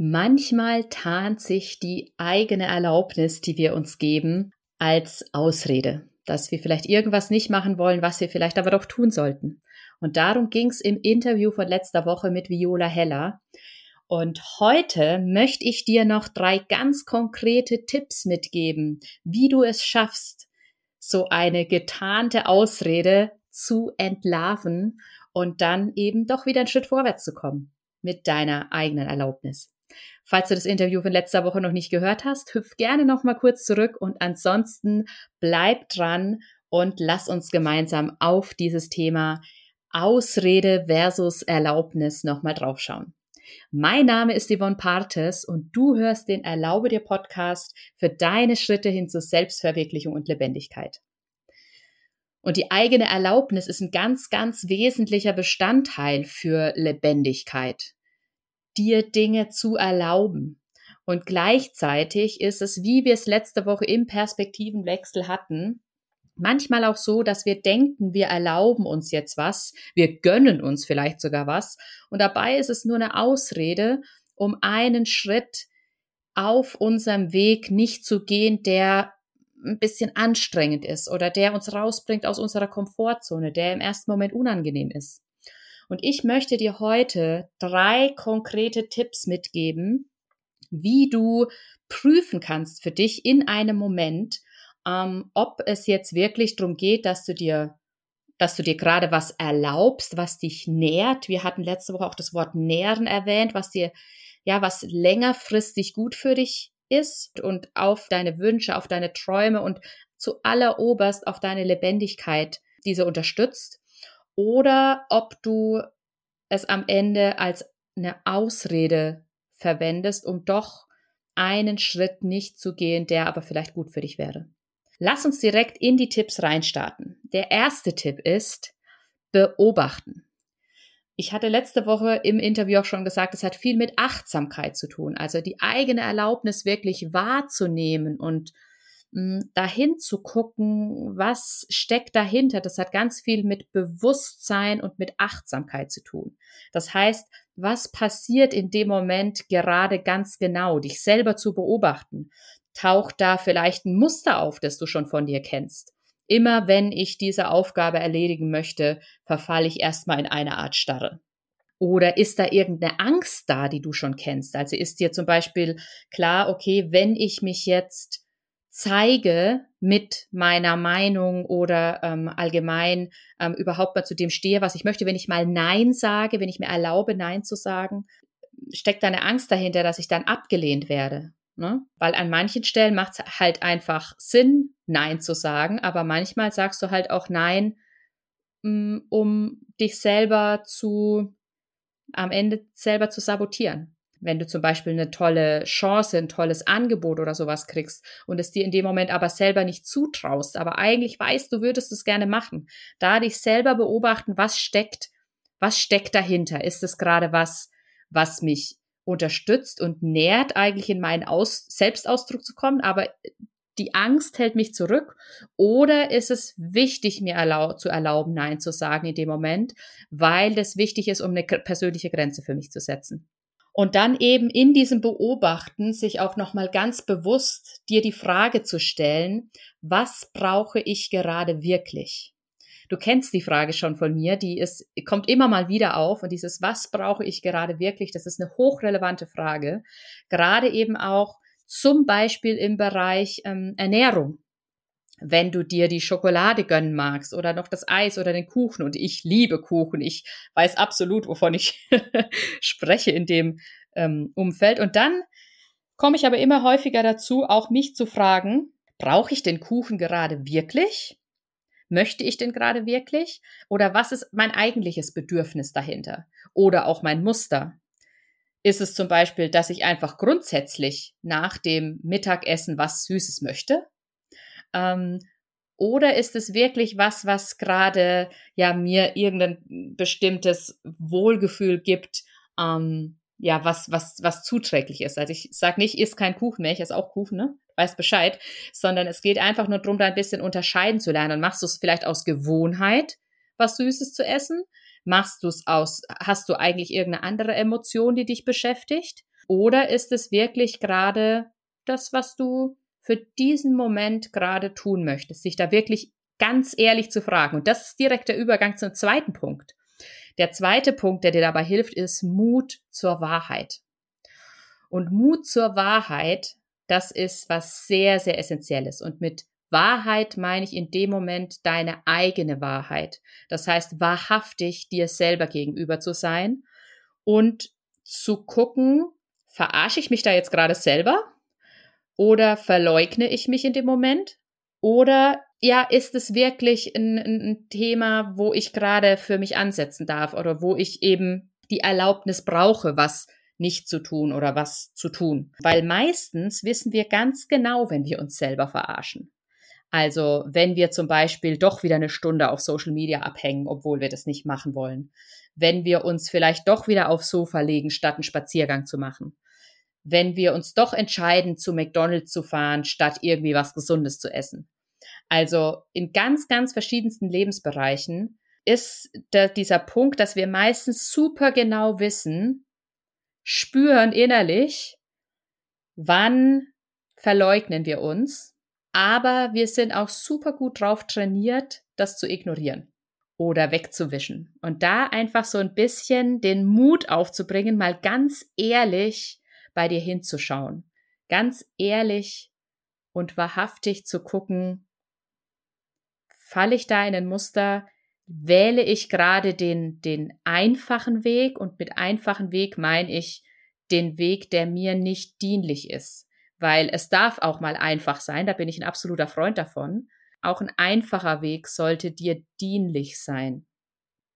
Manchmal tarnt sich die eigene Erlaubnis, die wir uns geben, als Ausrede, dass wir vielleicht irgendwas nicht machen wollen, was wir vielleicht aber doch tun sollten. Und darum ging es im Interview von letzter Woche mit Viola Heller. Und heute möchte ich dir noch drei ganz konkrete Tipps mitgeben, wie du es schaffst, so eine getarnte Ausrede zu entlarven und dann eben doch wieder einen Schritt vorwärts zu kommen mit deiner eigenen Erlaubnis. Falls du das Interview von letzter Woche noch nicht gehört hast, hüpf gerne noch mal kurz zurück und ansonsten bleib dran und lass uns gemeinsam auf dieses Thema Ausrede versus Erlaubnis noch mal draufschauen. Mein Name ist Yvonne Partes und du hörst den Erlaube dir Podcast für deine Schritte hin zur Selbstverwirklichung und Lebendigkeit. Und die eigene Erlaubnis ist ein ganz, ganz wesentlicher Bestandteil für Lebendigkeit dir Dinge zu erlauben. Und gleichzeitig ist es, wie wir es letzte Woche im Perspektivenwechsel hatten, manchmal auch so, dass wir denken, wir erlauben uns jetzt was, wir gönnen uns vielleicht sogar was. Und dabei ist es nur eine Ausrede, um einen Schritt auf unserem Weg nicht zu gehen, der ein bisschen anstrengend ist oder der uns rausbringt aus unserer Komfortzone, der im ersten Moment unangenehm ist. Und ich möchte dir heute drei konkrete Tipps mitgeben, wie du prüfen kannst für dich in einem Moment, ähm, ob es jetzt wirklich darum geht, dass du dir dass du dir gerade was erlaubst, was dich nährt. Wir hatten letzte Woche auch das Wort nähren erwähnt, was dir, ja, was längerfristig gut für dich ist und auf deine Wünsche, auf deine Träume und zu alleroberst auf deine Lebendigkeit diese unterstützt oder ob du es am Ende als eine Ausrede verwendest, um doch einen Schritt nicht zu gehen, der aber vielleicht gut für dich wäre. Lass uns direkt in die Tipps reinstarten. Der erste Tipp ist beobachten. Ich hatte letzte Woche im Interview auch schon gesagt, es hat viel mit Achtsamkeit zu tun, also die eigene Erlaubnis wirklich wahrzunehmen und dahin zu gucken, was steckt dahinter. Das hat ganz viel mit Bewusstsein und mit Achtsamkeit zu tun. Das heißt, was passiert in dem Moment gerade ganz genau, dich selber zu beobachten. Taucht da vielleicht ein Muster auf, das du schon von dir kennst? Immer wenn ich diese Aufgabe erledigen möchte, verfalle ich erstmal in eine Art Starre. Oder ist da irgendeine Angst da, die du schon kennst? Also ist dir zum Beispiel klar, okay, wenn ich mich jetzt zeige mit meiner Meinung oder ähm, allgemein ähm, überhaupt mal zu dem stehe, was ich möchte. Wenn ich mal Nein sage, wenn ich mir erlaube, Nein zu sagen, steckt da eine Angst dahinter, dass ich dann abgelehnt werde. Ne? Weil an manchen Stellen macht es halt einfach Sinn, Nein zu sagen, aber manchmal sagst du halt auch Nein, mm, um dich selber zu, am Ende selber zu sabotieren. Wenn du zum Beispiel eine tolle Chance, ein tolles Angebot oder sowas kriegst und es dir in dem Moment aber selber nicht zutraust, aber eigentlich weißt, du würdest es gerne machen, da dich selber beobachten, was steckt, was steckt dahinter? Ist es gerade was, was mich unterstützt und nährt, eigentlich in meinen Aus Selbstausdruck zu kommen, aber die Angst hält mich zurück? Oder ist es wichtig, mir erlau zu erlauben, Nein zu sagen in dem Moment, weil das wichtig ist, um eine persönliche Grenze für mich zu setzen? Und dann eben in diesem Beobachten sich auch nochmal ganz bewusst dir die Frage zu stellen, was brauche ich gerade wirklich? Du kennst die Frage schon von mir, die ist, kommt immer mal wieder auf und dieses, was brauche ich gerade wirklich? Das ist eine hochrelevante Frage. Gerade eben auch zum Beispiel im Bereich ähm, Ernährung wenn du dir die Schokolade gönnen magst oder noch das Eis oder den Kuchen. Und ich liebe Kuchen. Ich weiß absolut, wovon ich spreche in dem ähm, Umfeld. Und dann komme ich aber immer häufiger dazu, auch mich zu fragen, brauche ich den Kuchen gerade wirklich? Möchte ich den gerade wirklich? Oder was ist mein eigentliches Bedürfnis dahinter? Oder auch mein Muster? Ist es zum Beispiel, dass ich einfach grundsätzlich nach dem Mittagessen was Süßes möchte? Ähm, oder ist es wirklich was, was gerade ja mir irgendein bestimmtes Wohlgefühl gibt, ähm, ja, was, was, was zuträglich ist. Also ich sage nicht, isst kein Kuchen mehr, ich esse auch Kuchen, ne? Weiß Bescheid, sondern es geht einfach nur darum, da ein bisschen unterscheiden zu lernen. Machst du es vielleicht aus Gewohnheit, was Süßes zu essen? Machst du es aus, hast du eigentlich irgendeine andere Emotion, die dich beschäftigt? Oder ist es wirklich gerade das, was du für diesen Moment gerade tun möchtest, sich da wirklich ganz ehrlich zu fragen. Und das ist direkt der Übergang zum zweiten Punkt. Der zweite Punkt, der dir dabei hilft, ist Mut zur Wahrheit. Und Mut zur Wahrheit, das ist was sehr, sehr essentielles. Und mit Wahrheit meine ich in dem Moment deine eigene Wahrheit. Das heißt, wahrhaftig dir selber gegenüber zu sein und zu gucken, verarsche ich mich da jetzt gerade selber oder verleugne ich mich in dem Moment? Oder ja, ist es wirklich ein, ein Thema, wo ich gerade für mich ansetzen darf oder wo ich eben die Erlaubnis brauche, was nicht zu tun oder was zu tun? Weil meistens wissen wir ganz genau, wenn wir uns selber verarschen. Also wenn wir zum Beispiel doch wieder eine Stunde auf Social Media abhängen, obwohl wir das nicht machen wollen. Wenn wir uns vielleicht doch wieder aufs Sofa legen, statt einen Spaziergang zu machen wenn wir uns doch entscheiden, zu McDonald's zu fahren, statt irgendwie was Gesundes zu essen. Also in ganz, ganz verschiedensten Lebensbereichen ist da dieser Punkt, dass wir meistens super genau wissen, spüren innerlich, wann verleugnen wir uns, aber wir sind auch super gut drauf trainiert, das zu ignorieren oder wegzuwischen. Und da einfach so ein bisschen den Mut aufzubringen, mal ganz ehrlich bei dir hinzuschauen. Ganz ehrlich und wahrhaftig zu gucken, falle ich da in ein Muster, wähle ich gerade den, den einfachen Weg und mit einfachen Weg meine ich den Weg, der mir nicht dienlich ist. Weil es darf auch mal einfach sein, da bin ich ein absoluter Freund davon. Auch ein einfacher Weg sollte dir dienlich sein.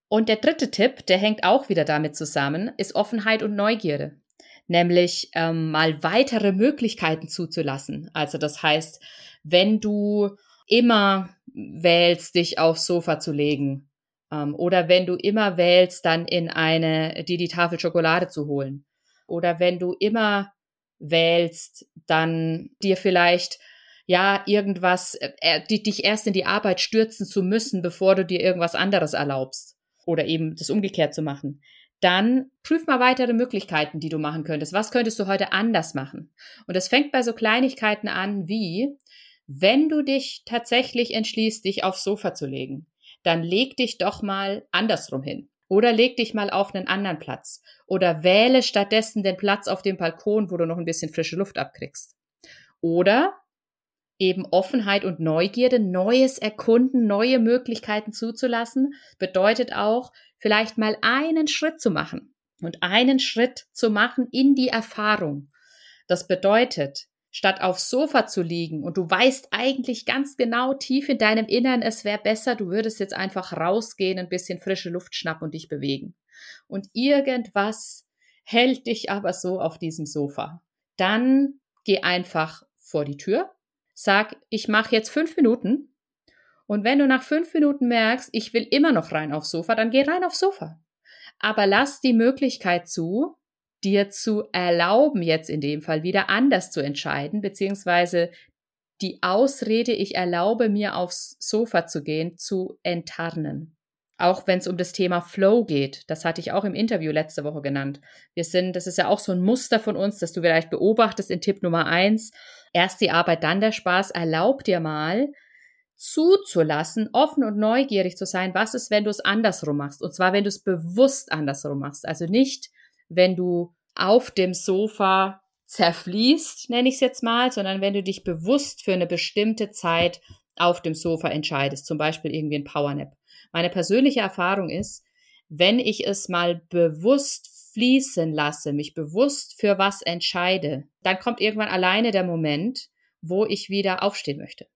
Und der dritte Tipp, der hängt auch wieder damit zusammen, ist Offenheit und Neugierde nämlich ähm, mal weitere Möglichkeiten zuzulassen. Also das heißt, wenn du immer wählst, dich aufs Sofa zu legen, ähm, oder wenn du immer wählst, dann in eine, die, die Tafel Schokolade zu holen, oder wenn du immer wählst, dann dir vielleicht ja irgendwas, äh, die, dich erst in die Arbeit stürzen zu müssen, bevor du dir irgendwas anderes erlaubst, oder eben das umgekehrt zu machen dann prüf mal weitere Möglichkeiten, die du machen könntest. Was könntest du heute anders machen? Und es fängt bei so Kleinigkeiten an wie, wenn du dich tatsächlich entschließt, dich aufs Sofa zu legen, dann leg dich doch mal andersrum hin. Oder leg dich mal auf einen anderen Platz. Oder wähle stattdessen den Platz auf dem Balkon, wo du noch ein bisschen frische Luft abkriegst. Oder eben Offenheit und Neugierde, Neues erkunden, neue Möglichkeiten zuzulassen, bedeutet auch, vielleicht mal einen Schritt zu machen und einen Schritt zu machen in die Erfahrung. Das bedeutet, statt aufs Sofa zu liegen und du weißt eigentlich ganz genau tief in deinem Innern, es wäre besser, du würdest jetzt einfach rausgehen, ein bisschen frische Luft schnappen und dich bewegen. Und irgendwas hält dich aber so auf diesem Sofa. Dann geh einfach vor die Tür, sag, ich mache jetzt fünf Minuten und wenn du nach fünf Minuten merkst, ich will immer noch rein aufs Sofa, dann geh rein aufs Sofa. Aber lass die Möglichkeit zu, dir zu erlauben, jetzt in dem Fall wieder anders zu entscheiden, beziehungsweise die Ausrede, ich erlaube mir aufs Sofa zu gehen, zu enttarnen. Auch wenn es um das Thema Flow geht, das hatte ich auch im Interview letzte Woche genannt. Wir sind, das ist ja auch so ein Muster von uns, dass du vielleicht beobachtest in Tipp Nummer eins. Erst die Arbeit, dann der Spaß. Erlaub dir mal, zuzulassen, offen und neugierig zu sein, was ist, wenn du es andersrum machst. Und zwar, wenn du es bewusst andersrum machst. Also nicht, wenn du auf dem Sofa zerfließt, nenne ich es jetzt mal, sondern wenn du dich bewusst für eine bestimmte Zeit auf dem Sofa entscheidest, zum Beispiel irgendwie ein Powernap. Meine persönliche Erfahrung ist, wenn ich es mal bewusst fließen lasse, mich bewusst für was entscheide, dann kommt irgendwann alleine der Moment, wo ich wieder aufstehen möchte.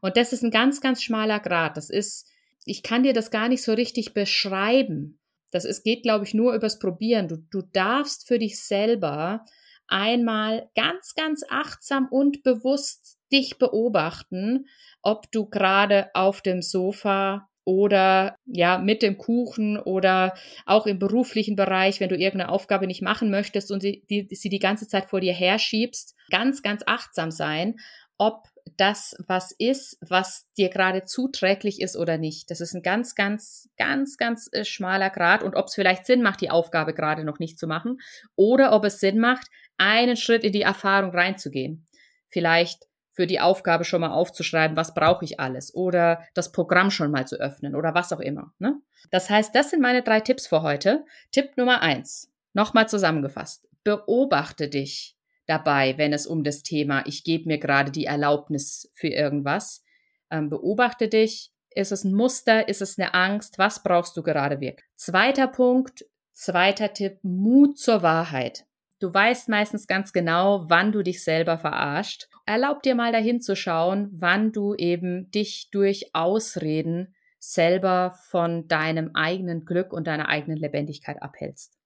Und das ist ein ganz, ganz schmaler Grad. Das ist, ich kann dir das gar nicht so richtig beschreiben. Das ist, geht, glaube ich, nur übers Probieren. Du, du darfst für dich selber einmal ganz, ganz achtsam und bewusst dich beobachten, ob du gerade auf dem Sofa oder ja mit dem Kuchen oder auch im beruflichen Bereich, wenn du irgendeine Aufgabe nicht machen möchtest und sie die, sie die ganze Zeit vor dir herschiebst, ganz, ganz achtsam sein, ob das was ist, was dir gerade zuträglich ist oder nicht. Das ist ein ganz, ganz, ganz, ganz äh, schmaler Grad und ob es vielleicht Sinn macht, die Aufgabe gerade noch nicht zu machen oder ob es Sinn macht, einen Schritt in die Erfahrung reinzugehen. Vielleicht für die Aufgabe schon mal aufzuschreiben, was brauche ich alles oder das Programm schon mal zu öffnen oder was auch immer. Ne? Das heißt, das sind meine drei Tipps für heute. Tipp Nummer eins, nochmal zusammengefasst, beobachte dich dabei, wenn es um das Thema, ich gebe mir gerade die Erlaubnis für irgendwas. Ähm, beobachte dich. Ist es ein Muster? Ist es eine Angst? Was brauchst du gerade wirklich? Zweiter Punkt, zweiter Tipp, Mut zur Wahrheit. Du weißt meistens ganz genau, wann du dich selber verarscht. Erlaub dir mal dahin zu schauen, wann du eben dich durch Ausreden selber von deinem eigenen Glück und deiner eigenen Lebendigkeit abhältst.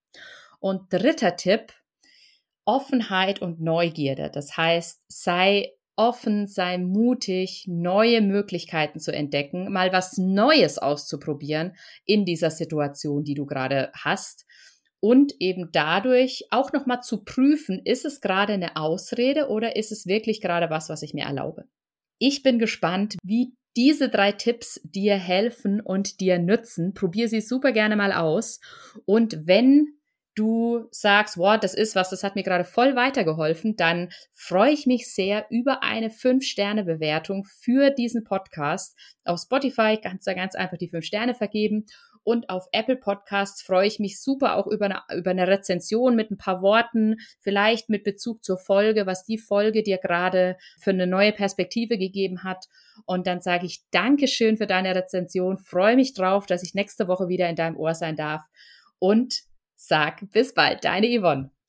Und dritter Tipp, Offenheit und Neugierde. Das heißt, sei offen, sei mutig, neue Möglichkeiten zu entdecken, mal was Neues auszuprobieren in dieser Situation, die du gerade hast. Und eben dadurch auch nochmal zu prüfen, ist es gerade eine Ausrede oder ist es wirklich gerade was, was ich mir erlaube? Ich bin gespannt, wie diese drei Tipps dir helfen und dir nützen. Probier sie super gerne mal aus. Und wenn du sagst, wow, das ist was, das hat mir gerade voll weitergeholfen, dann freue ich mich sehr über eine 5-Sterne-Bewertung für diesen Podcast. Auf Spotify kannst du ganz einfach die 5 Sterne vergeben und auf Apple Podcasts freue ich mich super auch über eine, über eine Rezension mit ein paar Worten, vielleicht mit Bezug zur Folge, was die Folge dir gerade für eine neue Perspektive gegeben hat. Und dann sage ich Dankeschön für deine Rezension, freue mich drauf, dass ich nächste Woche wieder in deinem Ohr sein darf und sag bis bald, deine Yvonne.